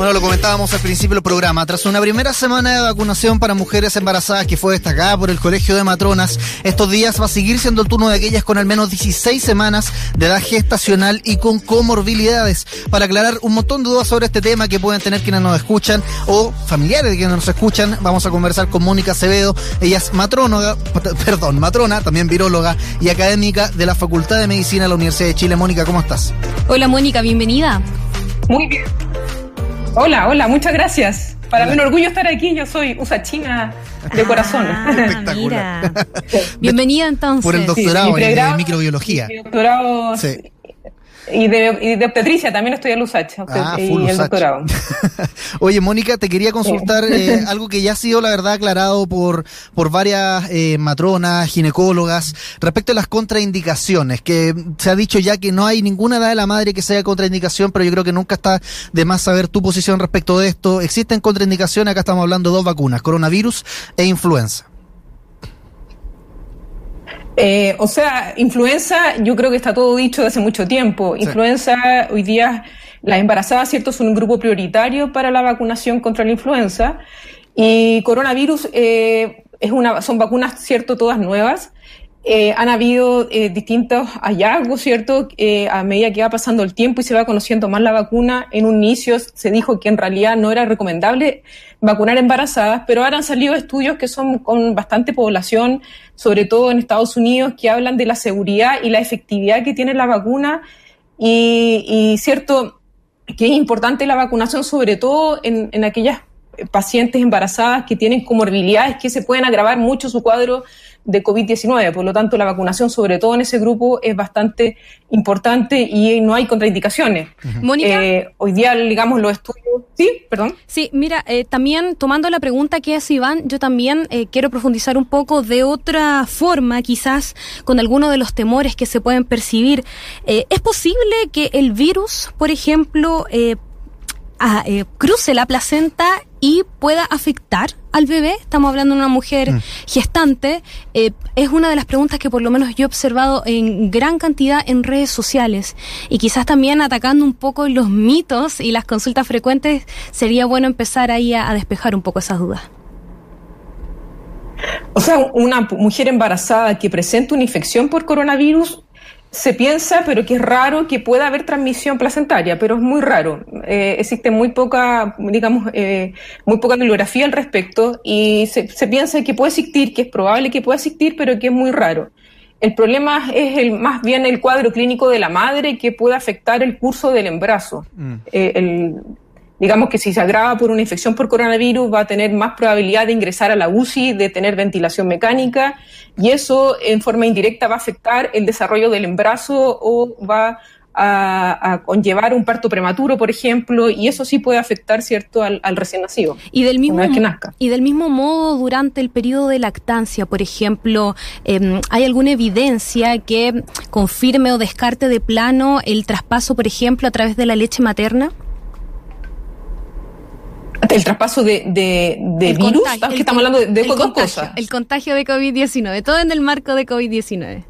Bueno, lo comentábamos al principio del programa. Tras una primera semana de vacunación para mujeres embarazadas que fue destacada por el Colegio de Matronas, estos días va a seguir siendo el turno de aquellas con al menos 16 semanas de edad gestacional y con comorbilidades. Para aclarar un montón de dudas sobre este tema que pueden tener quienes nos escuchan o familiares de quienes nos escuchan, vamos a conversar con Mónica Acevedo. Ella es matrónoga, perdón, matrona, también viróloga y académica de la Facultad de Medicina de la Universidad de Chile. Mónica, ¿cómo estás? Hola Mónica, bienvenida. Muy bien. Hola, hola, muchas gracias. Para mí un orgullo estar aquí, yo soy usachina de corazón. Ah, Espectacular. mira. Bienvenida entonces. Por el doctorado mi en, microbiología. Mi doctorado Sí. Y, de, y de obstetricia, también estoy en USACH Ah, y el Usach. doctorado. Oye, Mónica, te quería consultar eh, algo que ya ha sido, la verdad, aclarado por, por varias eh, matronas, ginecólogas, respecto a las contraindicaciones, que se ha dicho ya que no hay ninguna edad de la madre que sea contraindicación, pero yo creo que nunca está de más saber tu posición respecto de esto. Existen contraindicaciones, acá estamos hablando de dos vacunas, coronavirus e influenza. Eh, o sea, influenza, yo creo que está todo dicho de hace mucho tiempo. Sí. Influenza, hoy día, las embarazadas, ¿cierto?, son un grupo prioritario para la vacunación contra la influenza. Y coronavirus eh, es una, son vacunas, ¿cierto?, todas nuevas. Eh, han habido eh, distintos hallazgos, ¿cierto? Eh, a medida que va pasando el tiempo y se va conociendo más la vacuna, en un inicio se dijo que en realidad no era recomendable vacunar embarazadas, pero ahora han salido estudios que son con bastante población, sobre todo en Estados Unidos, que hablan de la seguridad y la efectividad que tiene la vacuna y, y cierto que es importante la vacunación, sobre todo en, en aquellas pacientes embarazadas que tienen comorbilidades que se pueden agravar mucho su cuadro de COVID-19. Por lo tanto, la vacunación, sobre todo en ese grupo, es bastante importante y no hay contraindicaciones. Mónica. Eh, hoy día, digamos, los estudios. Sí, perdón. Sí, mira, eh, también tomando la pregunta que hace Iván, yo también eh, quiero profundizar un poco de otra forma, quizás con algunos de los temores que se pueden percibir. Eh, ¿Es posible que el virus, por ejemplo, eh, a- eh, cruce la placenta y pueda afectar al bebé? Estamos hablando de una mujer Mm. gestante. Eh, es una de las preguntas que por lo menos yo he observado en gran cantidad en redes sociales y quizás también atacando un poco los mitos y las consultas frecuentes, sería bueno empezar ahí a, a despejar un poco esas dudas. O sea, una mujer embarazada que presenta una infección por coronavirus se piensa, pero que es raro que pueda haber transmisión placentaria, pero es muy raro. Eh, existe muy poca, digamos, eh, muy poca bibliografía al respecto y se, se piensa que puede existir, que es probable que pueda existir, pero que es muy raro. El problema es el, más bien el cuadro clínico de la madre que puede afectar el curso del embarazo. Eh, el- digamos que si se agrava por una infección por coronavirus va a tener más probabilidad de ingresar a la UCI, de tener ventilación mecánica y eso en forma indirecta va a afectar el desarrollo del embarazo o va a, a conllevar un parto prematuro, por ejemplo, y eso sí puede afectar, ¿cierto?, al, al recién nacido. Y del mismo Una vez que nazca. y del mismo modo durante el periodo de lactancia, por ejemplo, eh, ¿hay alguna evidencia que confirme o descarte de plano el traspaso, por ejemplo, a través de la leche materna? El traspaso de, de, de El virus, contagio- que el estamos hablando de, de dos contagio, cosas. El contagio de COVID-19, todo en el marco de COVID-19.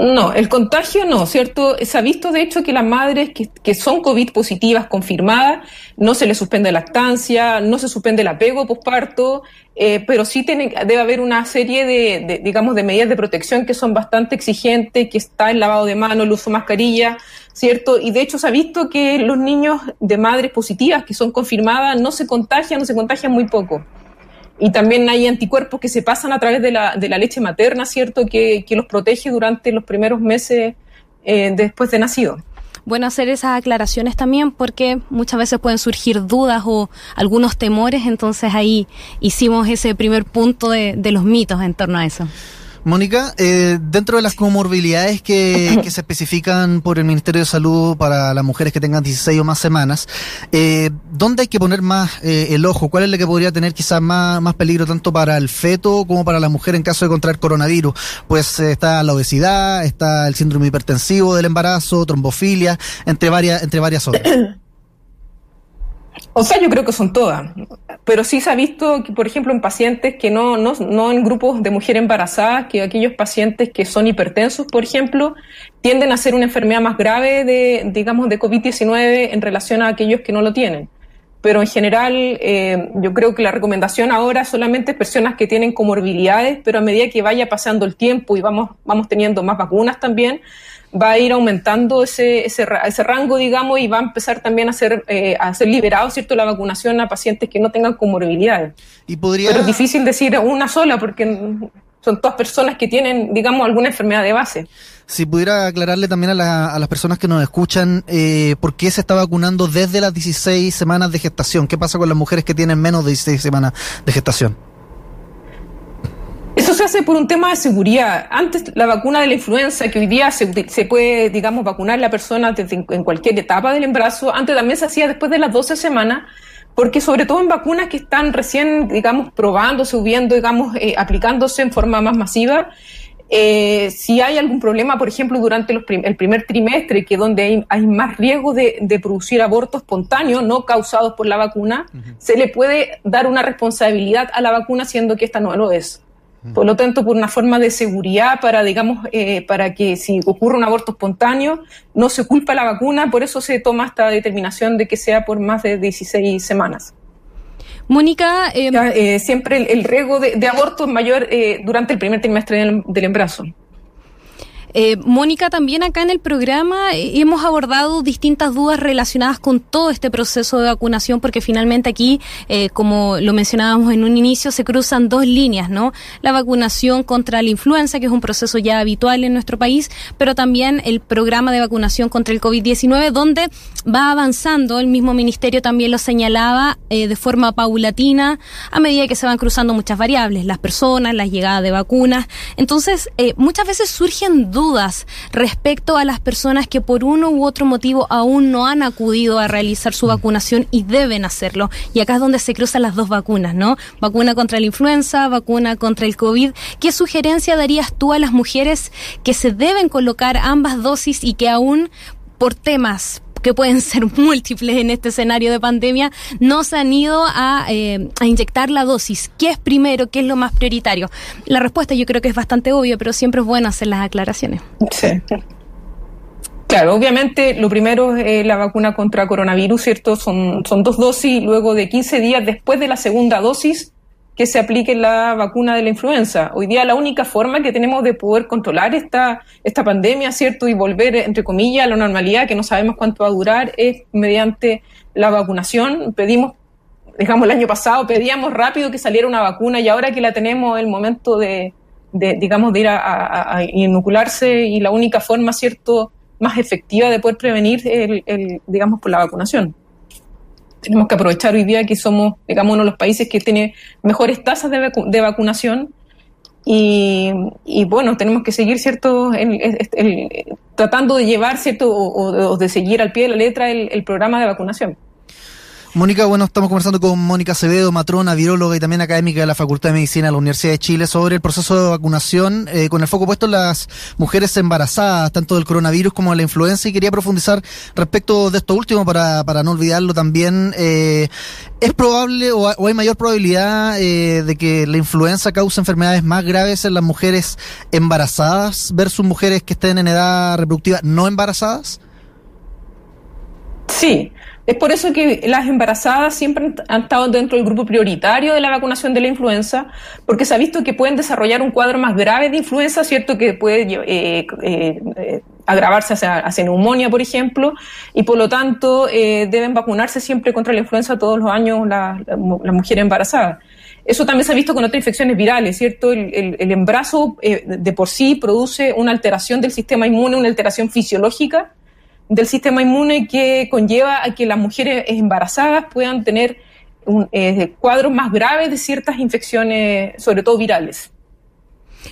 No, el contagio no, ¿cierto? Se ha visto de hecho que las madres que, que son COVID positivas confirmadas, no se les suspende lactancia, no se suspende el apego posparto, eh, pero sí debe haber una serie de, de, digamos, de medidas de protección que son bastante exigentes, que está el lavado de manos, el uso de mascarilla, ¿cierto? Y de hecho se ha visto que los niños de madres positivas que son confirmadas no se contagian, no se contagian muy poco. Y también hay anticuerpos que se pasan a través de la, de la leche materna, ¿cierto? Que, que los protege durante los primeros meses eh, después de nacido. Bueno hacer esas aclaraciones también porque muchas veces pueden surgir dudas o algunos temores, entonces ahí hicimos ese primer punto de, de los mitos en torno a eso. Mónica, eh, dentro de las comorbilidades que, se especifican por el Ministerio de Salud para las mujeres que tengan 16 o más semanas, eh, ¿dónde hay que poner más eh, el ojo? ¿Cuál es la que podría tener quizás más, más peligro tanto para el feto como para la mujer en caso de contraer coronavirus? Pues está la obesidad, está el síndrome hipertensivo del embarazo, trombofilia, entre varias, entre varias otras. O sea, yo creo que son todas, pero sí se ha visto, que, por ejemplo, en pacientes que no, no, no en grupos de mujeres embarazadas, que aquellos pacientes que son hipertensos, por ejemplo, tienden a ser una enfermedad más grave de, digamos, de COVID-19 en relación a aquellos que no lo tienen. Pero en general, eh, yo creo que la recomendación ahora solamente es personas que tienen comorbilidades, pero a medida que vaya pasando el tiempo y vamos, vamos teniendo más vacunas también, va a ir aumentando ese, ese, ese rango, digamos, y va a empezar también a ser, eh, a ser liberado, ¿cierto?, la vacunación a pacientes que no tengan comorbilidades. ¿Y podría... Pero es difícil decir una sola porque son todas personas que tienen, digamos, alguna enfermedad de base. Si pudiera aclararle también a, a las personas que nos escuchan eh, por qué se está vacunando desde las 16 semanas de gestación. ¿Qué pasa con las mujeres que tienen menos de 16 semanas de gestación? Se hace por un tema de seguridad. Antes la vacuna de la influenza, que hoy día se, puede, digamos, vacunar la persona en cualquier etapa del embarazo, antes también se hacía después de las 12 semanas, porque sobre todo en vacunas que están recién, digamos, probando, subiendo, digamos, eh, aplicándose en forma más masiva, eh, si hay algún problema, por ejemplo, durante el primer trimestre, que donde hay, más riesgo de, producir abortos espontáneos no causados por la vacuna, se le puede dar una responsabilidad a la vacuna, siendo que esta no lo es. Por lo tanto, por una forma de seguridad para, digamos, eh, para que si ocurre un aborto espontáneo, no se culpa la vacuna, por eso se toma esta determinación de que sea por más de 16 semanas. Mónica. Em, eh, siempre el, riesgo de, aborto es mayor eh, durante el primer trimestre del, del embarazo. Eh, Mónica, también acá en el programa eh, hemos abordado distintas dudas relacionadas con todo este proceso de vacunación, porque finalmente aquí, eh, como lo mencionábamos en un inicio, se cruzan dos líneas, ¿no? La vacunación contra la influenza, que es un proceso ya habitual en nuestro país, pero también el programa de vacunación contra el COVID-19, donde va avanzando, el mismo ministerio también lo señalaba de forma paulatina, a medida que se van cruzando muchas variables, las personas, la llegada de vacunas. Entonces, muchas veces surgen dudas dudas respecto a las personas que por uno u otro motivo aún no han acudido a realizar su vacunación y deben hacerlo. Y acá es donde se cruzan las dos vacunas, ¿no? Vacuna contra la influenza, vacuna contra el COVID. ¿Qué sugerencia darías tú a las mujeres que se deben colocar ambas dosis y que aún por temas que pueden ser múltiples en este escenario de pandemia, no se han ido a, eh, a, inyectar la dosis. ¿Qué es primero? ¿Qué es lo más prioritario? La respuesta yo creo que es bastante obvia, pero siempre es bueno hacer las aclaraciones. Sí. Claro, obviamente lo primero es la vacuna contra coronavirus, ¿cierto? Son, son dos dosis, luego de 15 días después de la segunda dosis que se aplique la vacuna de la influenza. Hoy día la única forma que tenemos de poder controlar esta, esta pandemia, ¿cierto? Y volver, entre comillas, a la normalidad, que no sabemos cuánto va a durar, es mediante la vacunación. Pedimos, digamos, el año pasado pedíamos rápido que saliera una vacuna y ahora que la tenemos, el momento de, digamos, de ir a, inocularse y la única forma, ¿cierto?, más efectiva de poder prevenir, el, el digamos, por la vacunación tenemos que aprovechar hoy día que somos, digamos, uno de los países que tiene mejores tasas de, vacunación y, bueno, tenemos que seguir, ¿cierto?, tratando de llevar, ¿cierto?, o, de seguir al pie de la letra el programa de vacunación. Mónica, bueno, estamos conversando con Mónica Acevedo, matrona, viróloga y también académica de la Facultad de Medicina de la Universidad de Chile sobre el proceso de vacunación eh, con el foco puesto en las mujeres embarazadas, tanto del coronavirus como de la influenza. Y quería profundizar respecto de esto último para, para no olvidarlo también. Eh, ¿Es probable o, hay mayor probabilidad eh, de que la influenza cause enfermedades más graves en las mujeres embarazadas versus mujeres que estén en edad reproductiva no embarazadas? Sí, es por eso que las embarazadas siempre han estado dentro del grupo prioritario de la vacunación de la influenza, porque se ha visto que pueden desarrollar un cuadro más grave de influenza, ¿cierto? Que puede eh, eh, agravarse hacia, neumonía, por ejemplo, y por lo tanto eh, deben vacunarse siempre contra la influenza todos los años las la, mujeres embarazadas. Eso también se ha visto con otras infecciones virales, ¿cierto? El, el embarazo de por sí produce una alteración del sistema inmune, una alteración fisiológica del sistema inmune que conlleva a que las mujeres embarazadas puedan tener un, eh, cuadros más graves de ciertas infecciones, sobre todo virales.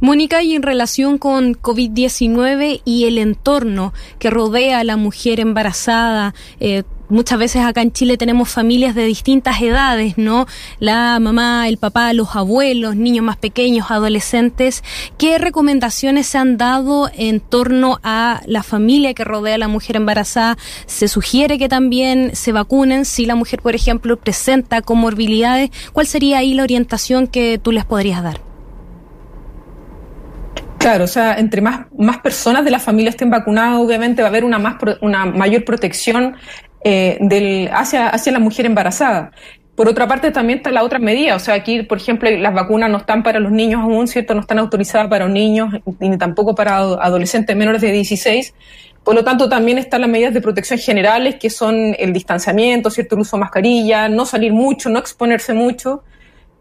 Mónica, y en relación con COVID-19 y el entorno que rodea a la mujer embarazada, eh, muchas veces acá en Chile tenemos familias de distintas edades, ¿no? La mamá, el papá, los abuelos, niños más pequeños, adolescentes. ¿Qué recomendaciones se han dado en torno a la familia que rodea a la mujer embarazada? ¿Se sugiere que también se vacunen si la mujer, por ejemplo, presenta comorbilidades? ¿Cuál sería ahí la orientación que tú les podrías dar? Claro, o sea, entre más, más personas de la familia estén vacunadas, obviamente va a haber una, más, una mayor protección eh, del, hacia, hacia la mujer embarazada. Por otra parte, también está la otra medida. O sea, aquí, por ejemplo, las vacunas no están para los niños aún, ¿cierto? No están autorizadas para niños ni tampoco para adolescentes menores de 16. Por lo tanto, también están las medidas de protección generales, que son el distanciamiento, ¿cierto? El uso de mascarilla, no salir mucho, no exponerse mucho.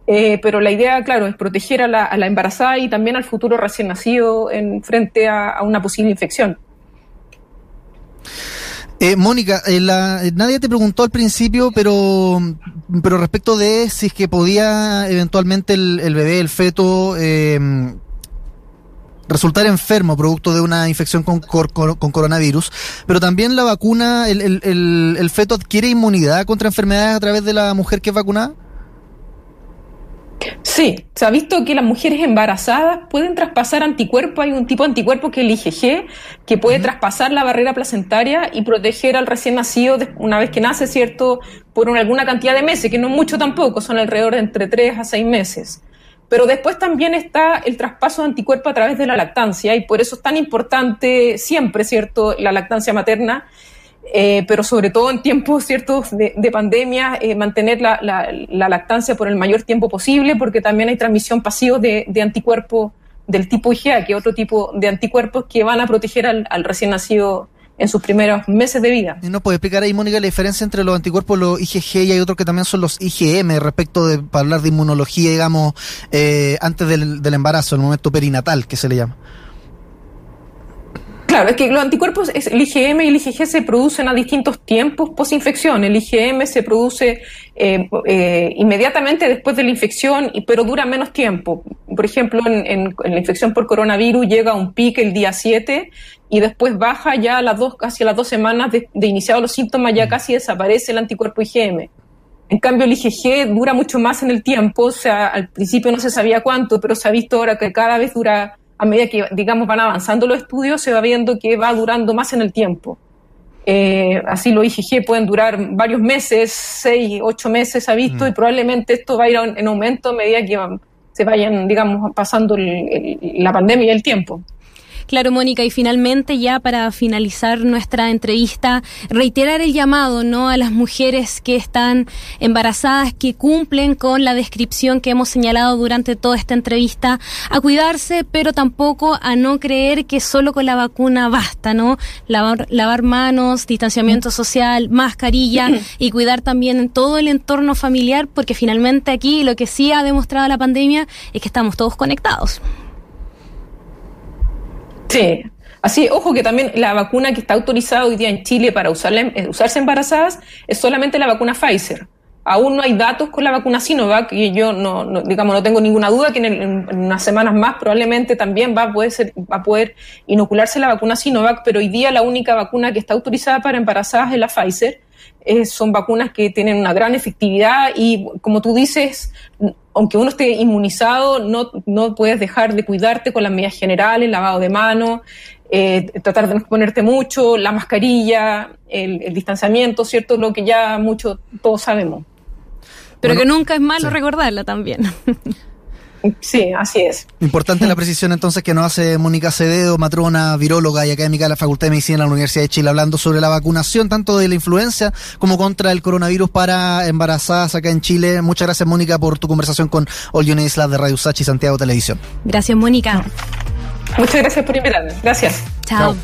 Eh, pero la idea, claro, es proteger a la, embarazada y también al futuro recién nacido en frente a una posible infección. Eh, Mónica, eh, eh, nadie te preguntó al principio, pero, respecto de si es que podía eventualmente el, bebé, el feto, resultar enfermo producto de una infección con, con, coronavirus, pero también la vacuna, el, el, el feto adquiere inmunidad contra enfermedades a través de la mujer que es vacunada. Sí, se ha visto que las mujeres embarazadas pueden traspasar anticuerpos. Hay un tipo de anticuerpo que es el IgG, que puede traspasar la barrera placentaria y proteger al recién nacido una vez que nace, ¿cierto? Por alguna cantidad de meses, que no mucho tampoco, son alrededor de entre 3 a 6 meses. Pero después también está el traspaso de anticuerpo a través de la lactancia y por eso es tan importante siempre, ¿cierto?, la lactancia materna eh, pero sobre todo en tiempos ciertos de, pandemia, eh, mantener la, lactancia por el mayor tiempo posible, porque también hay transmisión pasiva de, anticuerpos del tipo IgA, que otro tipo de anticuerpos que van a proteger al, recién nacido en sus primeros meses de vida. ¿Y no puede explicar ahí, Mónica, la diferencia entre los anticuerpos, los IgG y hay otros que también son los IgM, respecto de, para hablar de inmunología, digamos, eh, antes del, del embarazo, el momento perinatal, que se le llama? Claro, es que los anticuerpos, el IgM y el IgG se producen a distintos tiempos post-infección. El IgM se produce eh, eh, inmediatamente después de la infección, pero dura menos tiempo. Por ejemplo, en, la infección por coronavirus llega a un pico el día 7 y después baja ya a las dos, casi a las dos semanas de, de iniciados los síntomas, ya casi desaparece el anticuerpo IgM. En cambio, el IgG dura mucho más en el tiempo, o sea, al principio no se sabía cuánto, pero se ha visto ahora que cada vez dura a medida que, digamos, van avanzando los estudios, se va viendo que va durando más en el tiempo. Eh, así los IgG pueden durar varios meses, seis, ocho meses, se ha visto, mm. y probablemente esto va a ir en aumento a medida que se vayan, digamos, pasando la pandemia y el tiempo. Claro, Mónica, y finalmente ya para finalizar nuestra entrevista, reiterar el llamado, ¿no? A las mujeres que están embarazadas, que cumplen con la descripción que hemos señalado durante toda esta entrevista, a cuidarse, pero tampoco a no creer que solo con la vacuna basta, ¿no? Lavar, lavar manos, distanciamiento social, mascarilla y cuidar también todo el entorno familiar, porque finalmente aquí lo que sí ha demostrado la pandemia es que estamos todos conectados. Sí. Así, ojo que también la vacuna que está autorizada hoy día en Chile para eh, usarse embarazadas es solamente la vacuna Pfizer. Aún no hay datos con la vacuna Sinovac y yo no, digamos, no tengo ninguna duda que en, unas semanas más probablemente también va a, poder ser, va a poder inocularse la vacuna Sinovac, pero hoy día la única vacuna que está autorizada para embarazadas es la Pfizer. son vacunas que tienen una gran efectividad y, como tú dices, aunque uno esté inmunizado, no, no puedes dejar de cuidarte con las medidas generales, lavado de manos, eh, tratar de no exponerte mucho, la mascarilla, el, distanciamiento, ¿cierto? Lo que ya mucho todos sabemos. Pero que nunca es malo recordarla también. Sí, así es. Importante la precisión entonces que nos hace Mónica Cededo, matrona, viróloga y académica de la Facultad de Medicina de la Universidad de Chile, hablando sobre la vacunación tanto de la influencia como contra el coronavirus para embarazadas acá en Chile. Muchas gracias, Mónica, por tu conversación con All Isla de Radio Sachi Santiago Televisión. Gracias, Mónica. Muchas gracias por invitarme. Gracias. Chao.